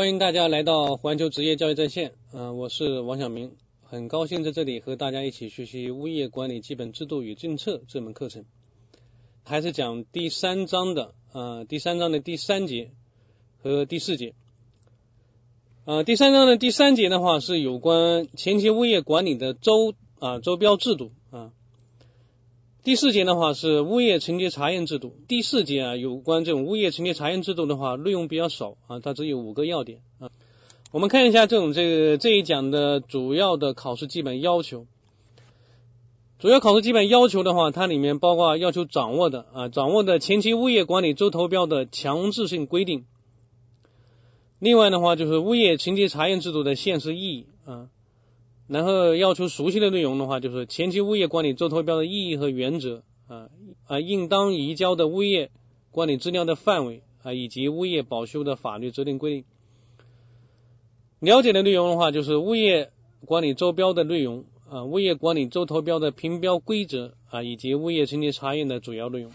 欢迎大家来到环球职业教育在线，嗯、我是王晓明，很高兴在这里和大家一起学习物业管理基本制度与政策这门课程，还是讲第三章的，呃，第三章的第三节和第四节，呃，第三章的第三节的话是有关前期物业管理的周啊、周标制度啊。第四节的话是物业承接查验制度。第四节啊，有关这种物业承接查验制度的话，内容比较少啊，它只有五个要点啊。我们看一下这种这个这一讲的主要的考试基本要求。主要考试基本要求的话，它里面包括要求掌握的啊，掌握的前期物业管理周投标的强制性规定。另外的话，就是物业承接查验制度的现实意义啊。然后要求熟悉的内容的话，就是前期物业管理招投标的意义和原则啊啊，应当移交的物业管理资料的范围啊，以及物业保修的法律责任规定。了解的内容的话，就是物业管理周标的内容啊，物业管理周投标的评标规则啊，以及物业承接查验的主要内容。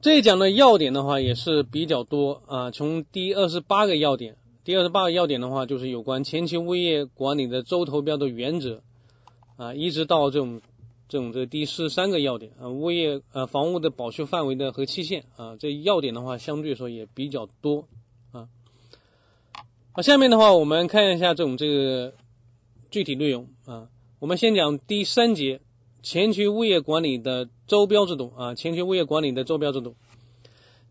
这一讲的要点的话也是比较多啊，从第二十八个要点。第二十八个要点的话，就是有关前期物业管理的周投标的原则啊，一直到这种这种这第四十三个要点啊，物业呃房屋的保修范围的和期限啊，这要点的话相对说也比较多啊。啊，下面的话我们看一下这种这个具体内容啊，我们先讲第三节前期物业管理的周标制度啊，前期物业管理的周标制度。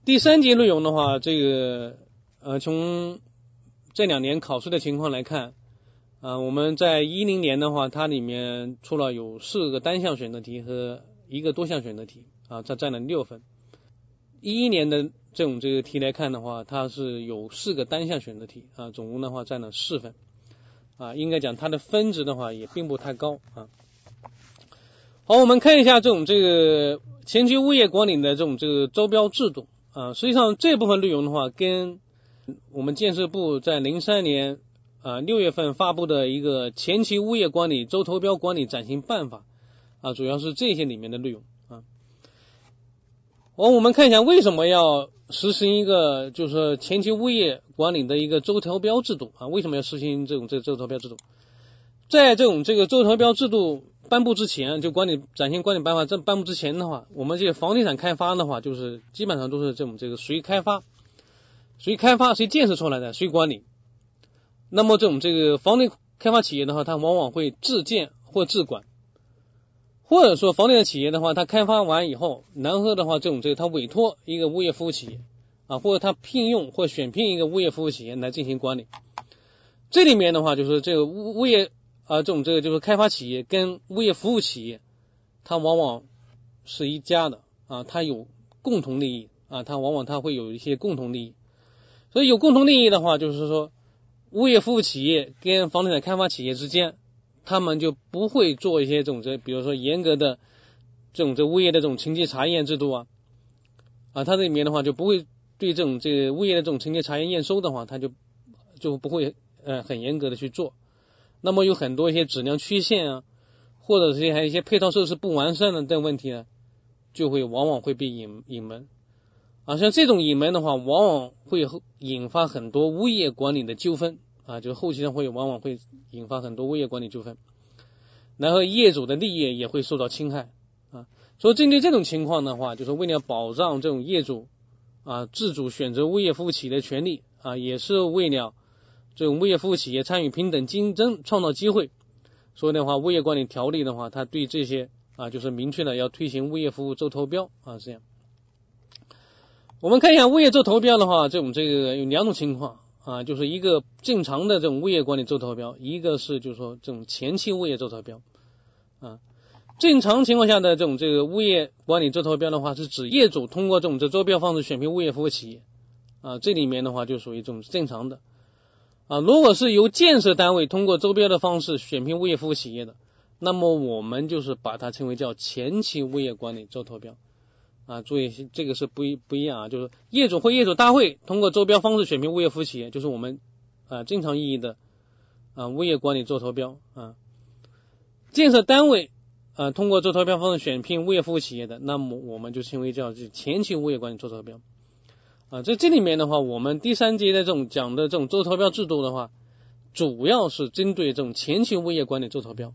第三节内容的话，这个呃从这两年考试的情况来看，啊，我们在一零年的话，它里面出了有四个单项选择题和一个多项选择题，啊，它占了六分。一一年的这种这个题来看的话，它是有四个单项选择题，啊，总共的话占了四分，啊，应该讲它的分值的话也并不太高，啊。好，我们看一下这种这个前期物业管理的这种这个招标制度，啊，实际上这部分内容的话跟我们建设部在零三年啊六月份发布的一个前期物业管理周投标管理暂行办法啊，主要是这些里面的内容啊。好，我们看一下为什么要实行一个就是前期物业管理的一个周投标制度啊？为什么要实行这种这周投标制度？在这种这个周投标制度颁布之前，就管理暂行管理办法这颁布之前的话，我们这个房地产开发的话，就是基本上都是这种这个谁开发。谁开发谁建设出来的谁管理？那么这种这个房地开发企业的话，它往往会自建或自管，或者说房地产企业的话，它开发完以后，然后的话这种这个它委托一个物业服务企业啊，或者它聘用或选聘一个物业服务企业来进行管理。这里面的话就是这个物物业啊，这种这个就是开发企业跟物业服务企业，它往往是一家的啊，它有共同利益啊，它往往它会有一些共同利益。所以有共同利益的话，就是说，物业服务企业跟房地产开发企业之间，他们就不会做一些这种这，比如说严格的这种这物业的这种承接查验制度啊，啊，它这里面的话就不会对这种这个物业的这种承接查验验收的话，它就就不会呃很严格的去做。那么有很多一些质量缺陷啊，或者是还有一些配套设施不完善的等问题呢，就会往往会被隐隐瞒。啊，像这种隐瞒的话，往往会引发很多物业管理的纠纷啊，就是后期上会往往会引发很多物业管理纠纷，然后业主的利益也会受到侵害啊。所以针对这种情况的话，就是为了保障这种业主啊自主选择物业服务企业的权利啊，也是为了这种物业服务企业参与平等竞争创造机会，所以的话，物业管理条例的话，它对这些啊就是明确的要推行物业服务周投标啊这样。我们看一下物业做投标的话，这种这个有两种情况啊，就是一个正常的这种物业管理做投标，一个是就是说这种前期物业做投标啊。正常情况下的这种这个物业管理做投标的话，是指业主通过这种这招标方式选聘物业服务企业啊，这里面的话就属于这种正常的啊。如果是由建设单位通过招标的方式选聘物业服务企业的，那么我们就是把它称为叫前期物业管理做投标。啊，注意这个是不一不一样啊，就是业主或业主大会通过招标方式选聘物业服务企业，就是我们啊正常意义的啊物业管理周投标啊。建设单位啊通过周投标方式选聘物业服务企业的，那么我们就称为叫是前期物业管理周投标啊，在这里面的话，我们第三节的这种讲的这种周投标制度的话，主要是针对这种前期物业管理做投标，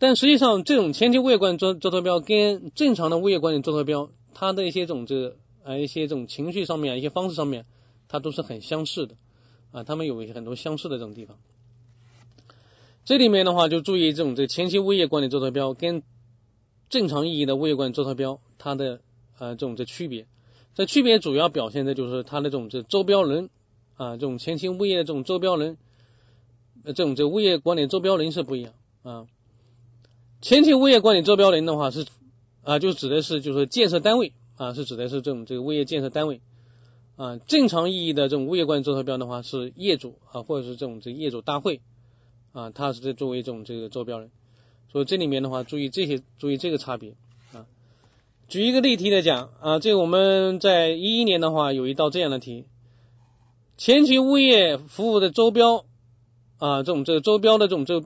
但实际上这种前期物业管理做做投标跟正常的物业管理做投标，它的一些种这个啊一些这种情绪上面一些方式上面，它都是很相似的啊，他们有一些很多相似的这种地方。这里面的话就注意这种这前期物业管理招投标跟正常意义的物业管理招投标它的啊这种这区别，这区别主要表现的就是它的这种这周标人啊这种前期物业的这种周标人，这种这物业管理周标人是不一样啊。前期物业管理周标人的话是啊就指的是就是建设单位啊是指的是这种这个物业建设单位啊正常意义的这种物业管理招投标的话是业主啊或者是这种这业主大会。啊，他是在作为一种这个招标人，所以这里面的话，注意这些，注意这个差别啊。举一个例题来讲啊，这个我们在一一年的话，有一道这样的题：前期物业服务的周标啊，这种这个周标的这种这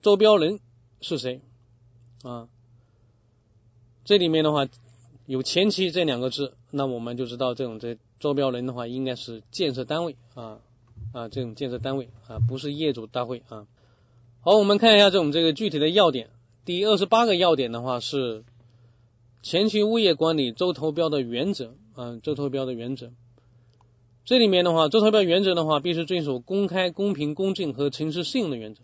周标人是谁啊？这里面的话有前期这两个字，那我们就知道这种这招标人的话，应该是建设单位啊啊，这种建设单位啊，不是业主大会啊。好，我们看一下这种这个具体的要点。第二十八个要点的话是前期物业管理周投标的原则啊，周投标的原则。这里面的话，周投标原则的话，必须遵守公开、公平、公正和诚实信用的原则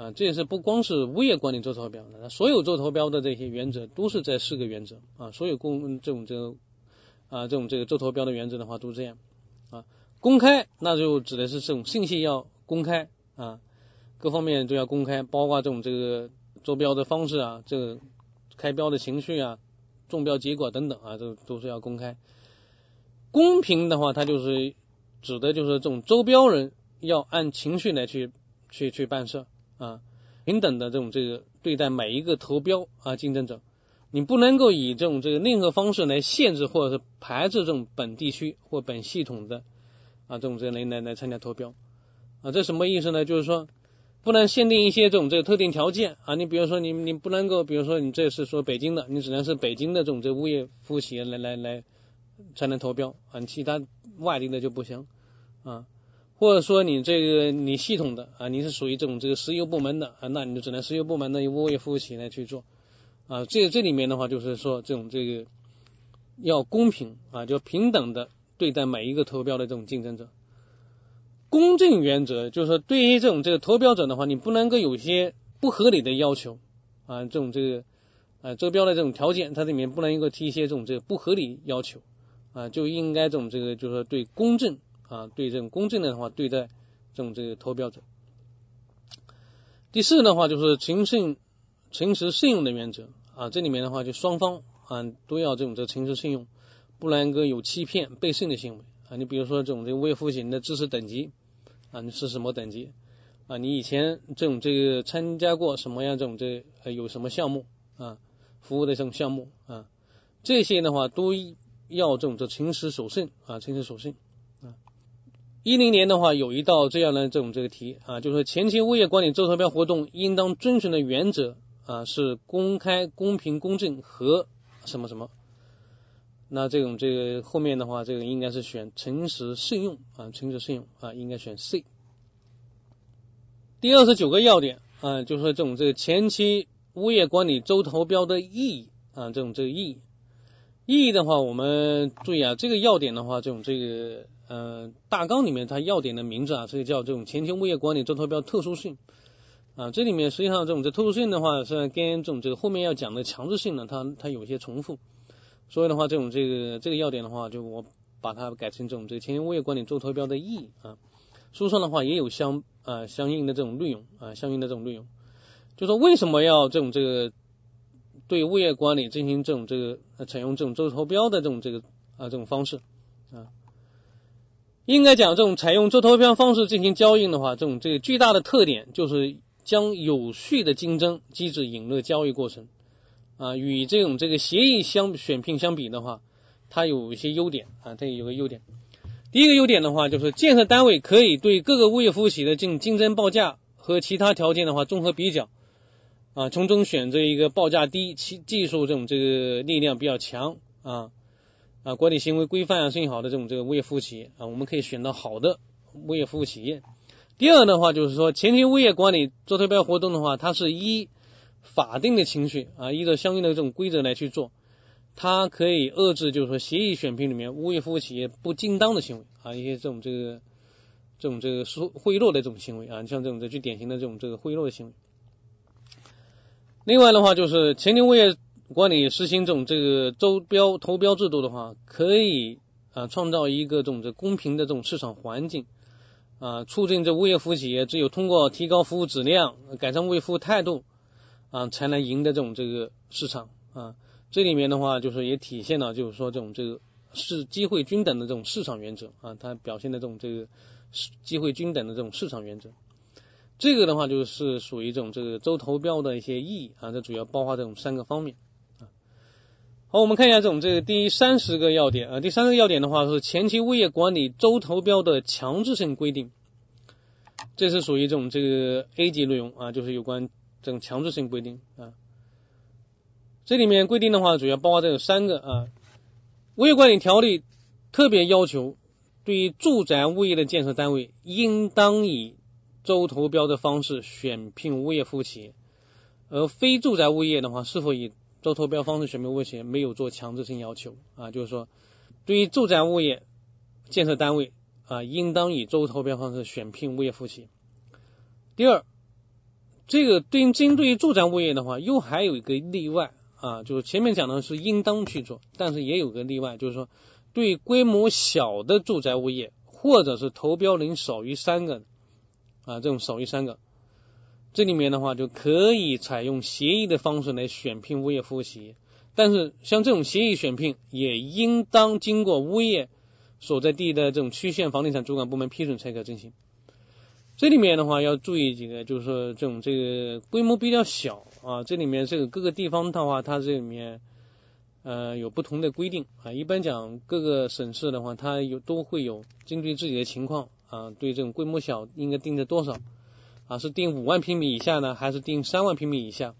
啊。这也是不光是物业管理周投标的，所有周投标的这些原则都是这四个原则啊。所有公这种这个啊这种这个周投标的原则的话都这样啊。公开，那就指的是这种信息要公开啊。各方面都要公开，包括这种这个做标的方式啊，这个开标的情绪啊，中标结果等等啊，这都是要公开。公平的话，它就是指的就是这种周标人要按程序来去去去办事啊，平等的这种这个对待每一个投标啊竞争者，你不能够以这种这个任何方式来限制或者是排斥这种本地区或本系统的啊这种这人来来参加投标啊，这什么意思呢？就是说。不能限定一些这种这个特定条件啊，你比如说你你不能够，比如说你这是说北京的，你只能是北京的这种这物业服务企业来来来才能投标啊，其他外地的就不行啊，或者说你这个你系统的啊，你是属于这种这个石油部门的啊，那你就只能石油部门的物业服务企业来去做啊，这这里面的话就是说这种这个要公平啊，就平等的对待每一个投标的这种竞争者。公正原则就是说，对于这种这个投标者的话，你不能够有些不合理的要求啊，这种这个啊招标的这种条件，它里面不能够提一些这种这个不合理要求啊，就应该这种这个就是说对公正啊，对这种公正的话对待这种这个投标者。第四的话就是诚信、诚实、信用的原则啊，这里面的话就双方啊都要这种这诚实信用，不能够有欺骗、背信的行为啊。你比如说这种这个物业服务型的知识等级。啊，你是什么等级？啊，你以前这种这个参加过什么样这种这有什么项目啊？服务的这种项目啊，这些的话都要这种这诚实守信啊，诚实守信。一零年的话有一道这样的这种这个题啊，就是前期物业管理招投标活动应当遵循的原则啊是公开、公平、公正和什么什么。那这种这个后面的话，这个应该是选诚实信用啊，诚实信用啊，应该选 C。第二十九个要点啊，就是说这种这个前期物业管理周投标的意义啊，这种这个意义意义的话，我们注意啊，这个要点的话，这种这个呃大纲里面它要点的名字啊，这个叫这种前期物业管理周投标特殊性啊，这里面实际上这种这特殊性的话，是跟这种这个后面要讲的强制性呢，它它有些重复。所以的话，这种这个这个要点的话，就我把它改成这种这个前期物业管理周投标的意义啊。书上的话也有相啊相应的这种内容啊，相应的这种内容，就说为什么要这种这个对物业管理进行这种这个采用这种周投标的这种这个啊这种方式啊。应该讲这种采用周投标方式进行交易的话，这种这个巨大的特点就是将有序的竞争机制引入交易过程。啊，与这种这个协议相选聘相比的话，它有一些优点啊，它有个优点。第一个优点的话，就是建设单位可以对各个物业服务企业的竞竞争报价和其他条件的话综合比较啊，从中选择一个报价低、其技术这种这个力量比较强啊，啊管理行为规范啊、信好的这种这个物业服务企业啊，我们可以选到好的物业服务企业。第二的话就是说，前期物业管理做投标活动的话，它是依法定的程序啊，依照相应的这种规则来去做，它可以遏制就是说协议选聘里面物业服务企业不正当的行为啊，一些这种这个这种这个收贿赂的这种行为啊，像这种最典型的这种这个贿赂的行为。另外的话，就是前期物业管理实行这种这个招标投标制度的话，可以啊创造一个这种这公平的这种市场环境啊，促进这物业服务企业只有通过提高服务质量、改善物业服务态度啊，才能赢得这种这个市场啊。这里面的话，就是也体现了就是说这种这个是机会均等的这种市场原则啊，它表现的这种这个是机会均等的这种市场原则。这个的话就是属于这种这个周投标的一些意义啊，这主要包括这种三个方面。好，我们看一下这种这个第三十个要点啊，第三个要点的话是前期物业管理周投标的强制性规定，这是属于这种这个 A 级内容啊，就是有关这种强制性规定啊。这里面规定的话主要包括这有三个啊，物业管理条例特别要求，对于住宅物业的建设单位应当以周投标的方式选聘物业服务企业，而非住宅物业的话，是否以招投标方式选聘物业，没有做强制性要求啊。就是说，对于住宅物业建设单位啊，应当以周投标方式选聘物业服务企业。第二，这个对于针对于住宅物业的话，又还有一个例外啊，就是前面讲的是应当去做，但是也有个例外，就是说，对规模小的住宅物业，或者是投标人少于三个。啊，这种少于三个，这里面的话就可以采用协议的方式来选聘物业服务企业，但是像这种协议选聘也应当经过物业所在地的这种区县房地产主管部门批准才可进行。这里面的话要注意几个，就是说这种这个规模比较小啊，这里面这个各个地方的话，它这里面呃有不同的规定啊。一般讲各个省市的话，它有都会有针对自己的情况。啊，对这种规模小应该定在多少啊？是定五万平米以下呢，还是定三万平米以下？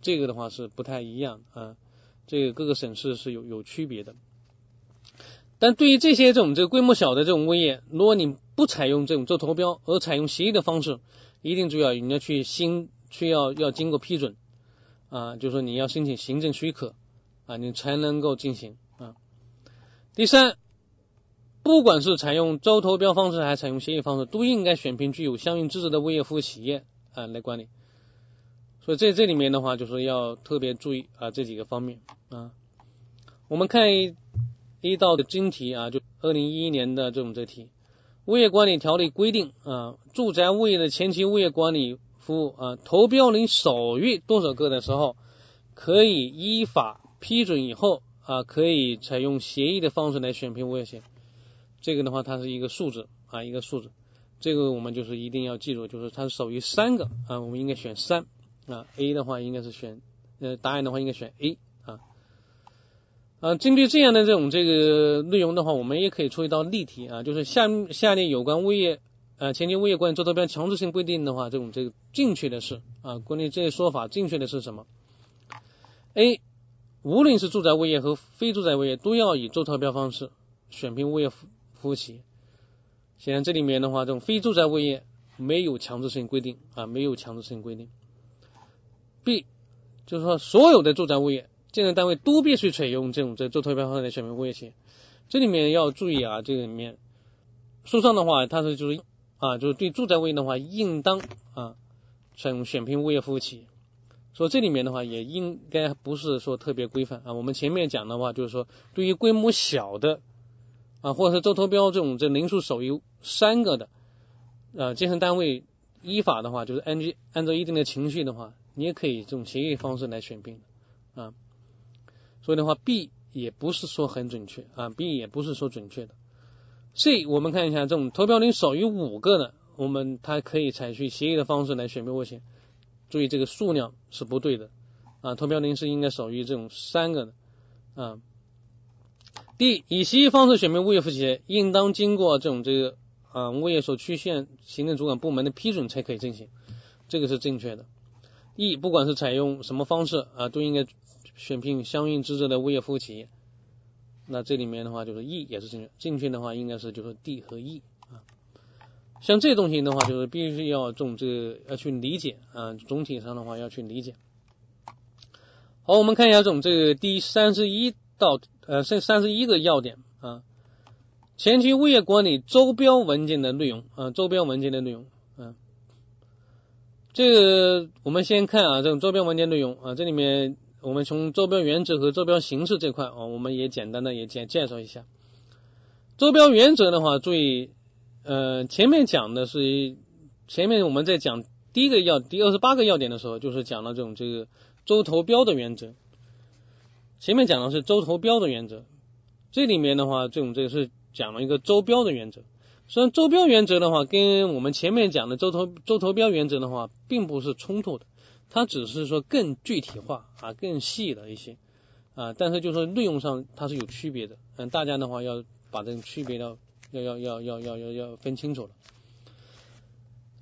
这个的话是不太一样啊。这个各个省市是有有区别的。但对于这些这种这个规模小的这种物业，如果你不采用这种做投标，而采用协议的方式，一定注意啊你要去新去要要经过批准啊，就是说你要申请行政许可啊，你才能够进行啊。第三。不管是采用招投标方式还是采用协议方式，都应该选聘具有相应资质的物业服务企业啊来管理。所以在这里面的话，就是要特别注意啊这几个方面啊。我们看一一道的真题啊，就二零一一年的这种这题，物业管理条例规定啊，住宅物业的前期物业管理服务啊，投标人少于多少个的时候，可以依法批准以后啊，可以采用协议的方式来选聘物业企业。这个的话，它是一个数字啊，一个数字。这个我们就是一定要记住，就是它是少于三个啊，我们应该选三啊。A 的话应该是选呃，答案的话应该选 A 啊。啊，针对这样的这种这个内容的话，我们也可以出一道例题啊，就是下下列有关物业呃前期物业管理做投标强制性规定的话，这种这个正确的是啊，关于这些说法正确的是什么？A，无论是住宅物业和非住宅物业，都要以做投标方式选聘物业服。务企业，显然这里面的话，这种非住宅物业没有强制性规定啊，没有强制性规定。B 就是说，所有的住宅物业建设单位都必须采用这种这做投标方式来选聘物业企业。这里面要注意啊，这个里面书上的话，它是就是啊，就是对住宅物业的话，应当啊采用选聘物业服务企业。所以这里面的话，也应该不是说特别规范啊。我们前面讲的话，就是说对于规模小的。啊，或者是周投标这种这人数少于三个的，呃，建设单位依法的话，就是按按照一定的程序的话，你也可以这种协议方式来选聘啊。所以的话，B 也不是说很准确啊，B 也不是说准确的。C 我们看一下，这种投标人少于五个的，我们它可以采取协议的方式来选聘物业。注意这个数量是不对的啊，投标人是应该少于这种三个的啊。D，以协议方式选聘物业服务企业，应当经过这种这个啊物业所区县行政主管部门的批准才可以进行，这个是正确的。E，不管是采用什么方式啊，都应该选聘相应资质的物业服务企业。那这里面的话就是 E 也是正确，正确的话应该是就是 D 和 E 啊。像这东西的话，就是必须要种这个要去理解啊，总体上的话要去理解。好，我们看一下这种这个第三十一到呃三三十一个要点啊，前期物业管理周标文件的内容啊，周标文件的内容啊。这个我们先看啊，这种周标文件内容啊，这里面我们从周标原则和周标形式这块啊，我们也简单的也简介绍一下。周标原则的话，注意。呃，前面讲的是前面我们在讲第一个要第二十八个要点的时候，就是讲了这种这个周投标的原则。前面讲的是周投标的原则，这里面的话，这种这个是讲了一个周标的原则。虽然周标原则的话，跟我们前面讲的周投周投标原则的话，并不是冲突的，它只是说更具体化啊，更细了一些啊，但是就是说内容上它是有区别的。嗯，大家的话要把这个区别要。要要要要要要要分清楚了。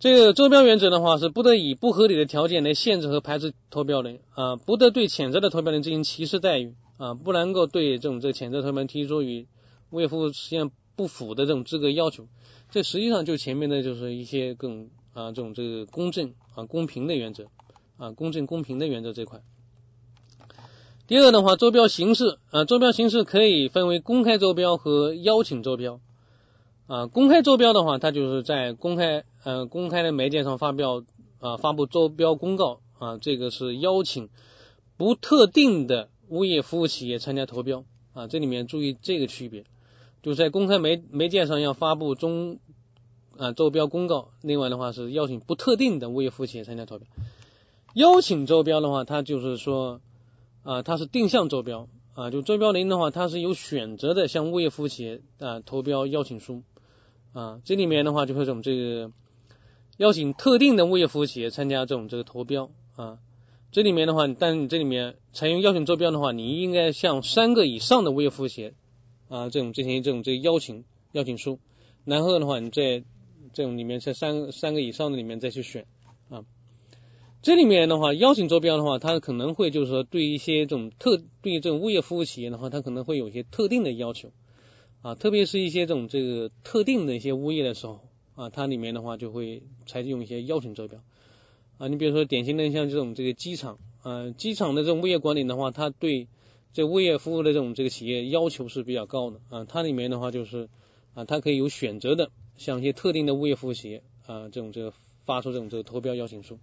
这个招标原则的话，是不得以不合理的条件来限制和排斥投标人啊，不得对潜在的投标人进行歧视待遇啊，不能够对这种这潜在投标人提出与物业服务实现不符的这种资格要求。这实际上就前面的就是一些更啊这种这个公正啊公平的原则啊公正公平的原则这块。第二的话，招标形式啊，招标形式可以分为公开招标和邀请招标。啊，公开招标的话，它就是在公开呃公开的媒介上发表啊发布招标公告啊，这个是邀请不特定的物业服务企业参加投标啊，这里面注意这个区别，就在公开媒媒介上要发布中啊招标公告，另外的话是邀请不特定的物业服务企业参加投标。邀请招标的话，它就是说啊它是定向招标啊，就招标人的话，它是有选择的向物业服务企业啊投标邀请书。啊，这里面的话就会这种这个邀请特定的物业服务企业参加这种这个投标啊，这里面的话，但你这里面采用邀请周标的话，你应该向三个以上的物业服务企业啊这种进行这种这个邀请邀请书，然后的话你在这种里面在三三个以上的里面再去选啊，这里面的话邀请周标的话，它可能会就是说对一些这种特对这种物业服务企业的话，它可能会有一些特定的要求。啊，特别是一些这种这个特定的一些物业的时候啊，它里面的话就会采用一些邀请招标啊。你比如说典型的像这种这个机场啊，机场的这种物业管理的话，它对这物业服务的这种这个企业要求是比较高的啊。它里面的话就是啊，它可以有选择的像一些特定的物业服务企业啊，这种这个发出这种这个投标邀请书。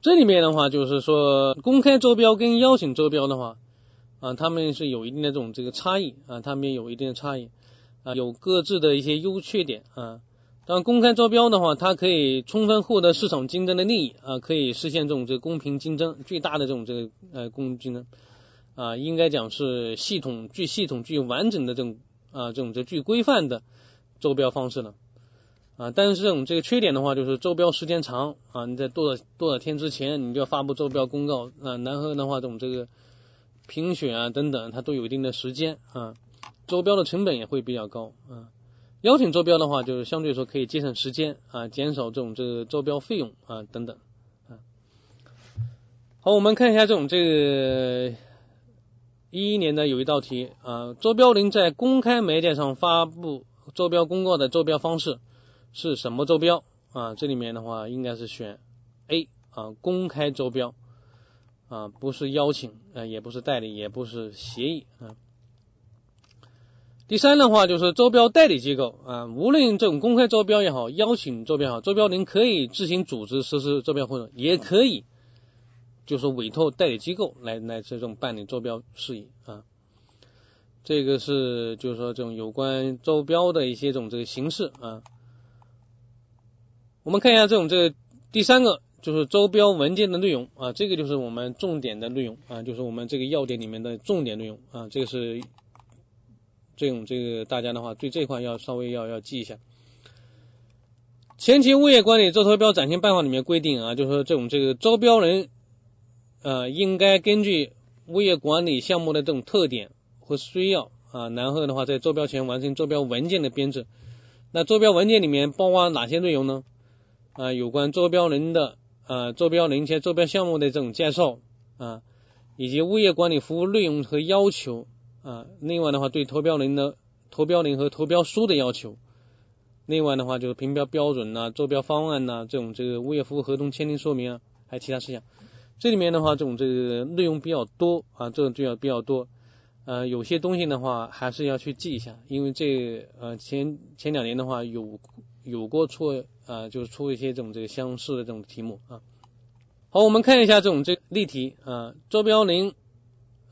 这里面的话就是说，公开招标跟邀请招标的话。啊，他们是有一定的这种这个差异啊，他们有一定的差异啊，有各自的一些优缺点啊。当公开招标的话，它可以充分获得市场竞争的利益啊，可以实现这种这个公平竞争，最大的这种这个呃公平竞争啊，应该讲是系统具系统具完整的这种啊这种这具规范的招标方式了啊。但是这种这个缺点的话，就是招标时间长啊，你在多少多少天之前你就要发布招标公告啊，然后的话这种这个。评选啊等等，它都有一定的时间啊，招标的成本也会比较高啊。邀请招标的话，就是相对说可以节省时间啊，减少这种这个招标费用啊等等啊。好，我们看一下这种这个一一年的有一道题啊，招标人在公开媒介上发布招标公告的招标方式是什么招标啊？这里面的话应该是选 A 啊，公开招标。啊，不是邀请，啊，也不是代理，也不是协议啊。第三的话就是招标代理机构啊，无论这种公开招标也好，邀请招标也好，招标人可以自行组织实施招标活动，也可以就是委托代理机构来来这种办理招标事宜啊。这个是就是说这种有关招标的一些种这个形式啊。我们看一下这种这个第三个。就是招标文件的内容啊，这个就是我们重点的内容啊，就是我们这个要点里面的重点内容啊，这个是这种这个大家的话对这块要稍微要要记一下。前期物业管理招投标暂行办法里面规定啊，就是说这种这个招标人呃应该根据物业管理项目的这种特点和需要啊，然后的话在招标前完成招标文件的编制。那招标文件里面包括哪些内容呢？啊，有关招标人的。啊，招标人且招标项目的这种介绍啊，以及物业管理服务内容和要求啊。另外的话对投标人的投标人和投标书的要求，另外的话就是评标标准呐、招标方案呐、这种这个物业服务合同签订说明啊，还有其他事项。这里面的话，这种这个内容比较多啊，这种就要比较多。呃，有些东西的话还是要去记一下，因为这呃前前两年的话有有过出啊，就是出一些这种这个相似的这种题目啊。好，我们看一下这种这例题啊，招标人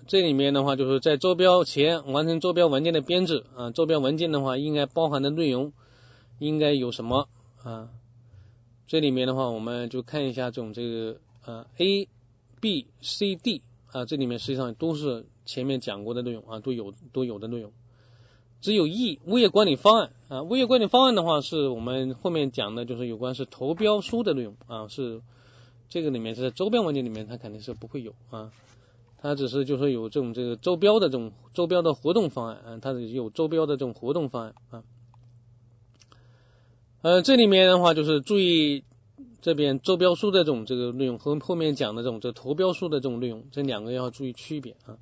这里面的话就是在招标前完成招标文件的编制啊，招标文件的话应该包含的内容应该有什么啊？这里面的话我们就看一下这种这个呃 A。B、C、D 啊，这里面实际上都是前面讲过的内容啊，都有都有的内容。只有 E 物业管理方案啊，物业管理方案的话是我们后面讲的，就是有关是投标书的内容啊，是这个里面是在周标文件里面它肯定是不会有啊，它只是就说有这种这个周标的这种周标的活动方案啊，它是有周标的这种活动方案啊。呃，这里面的话就是注意。这边招标书的这种这个内容和后面讲的这种这投标书的这种内容，这两个要注意区别啊。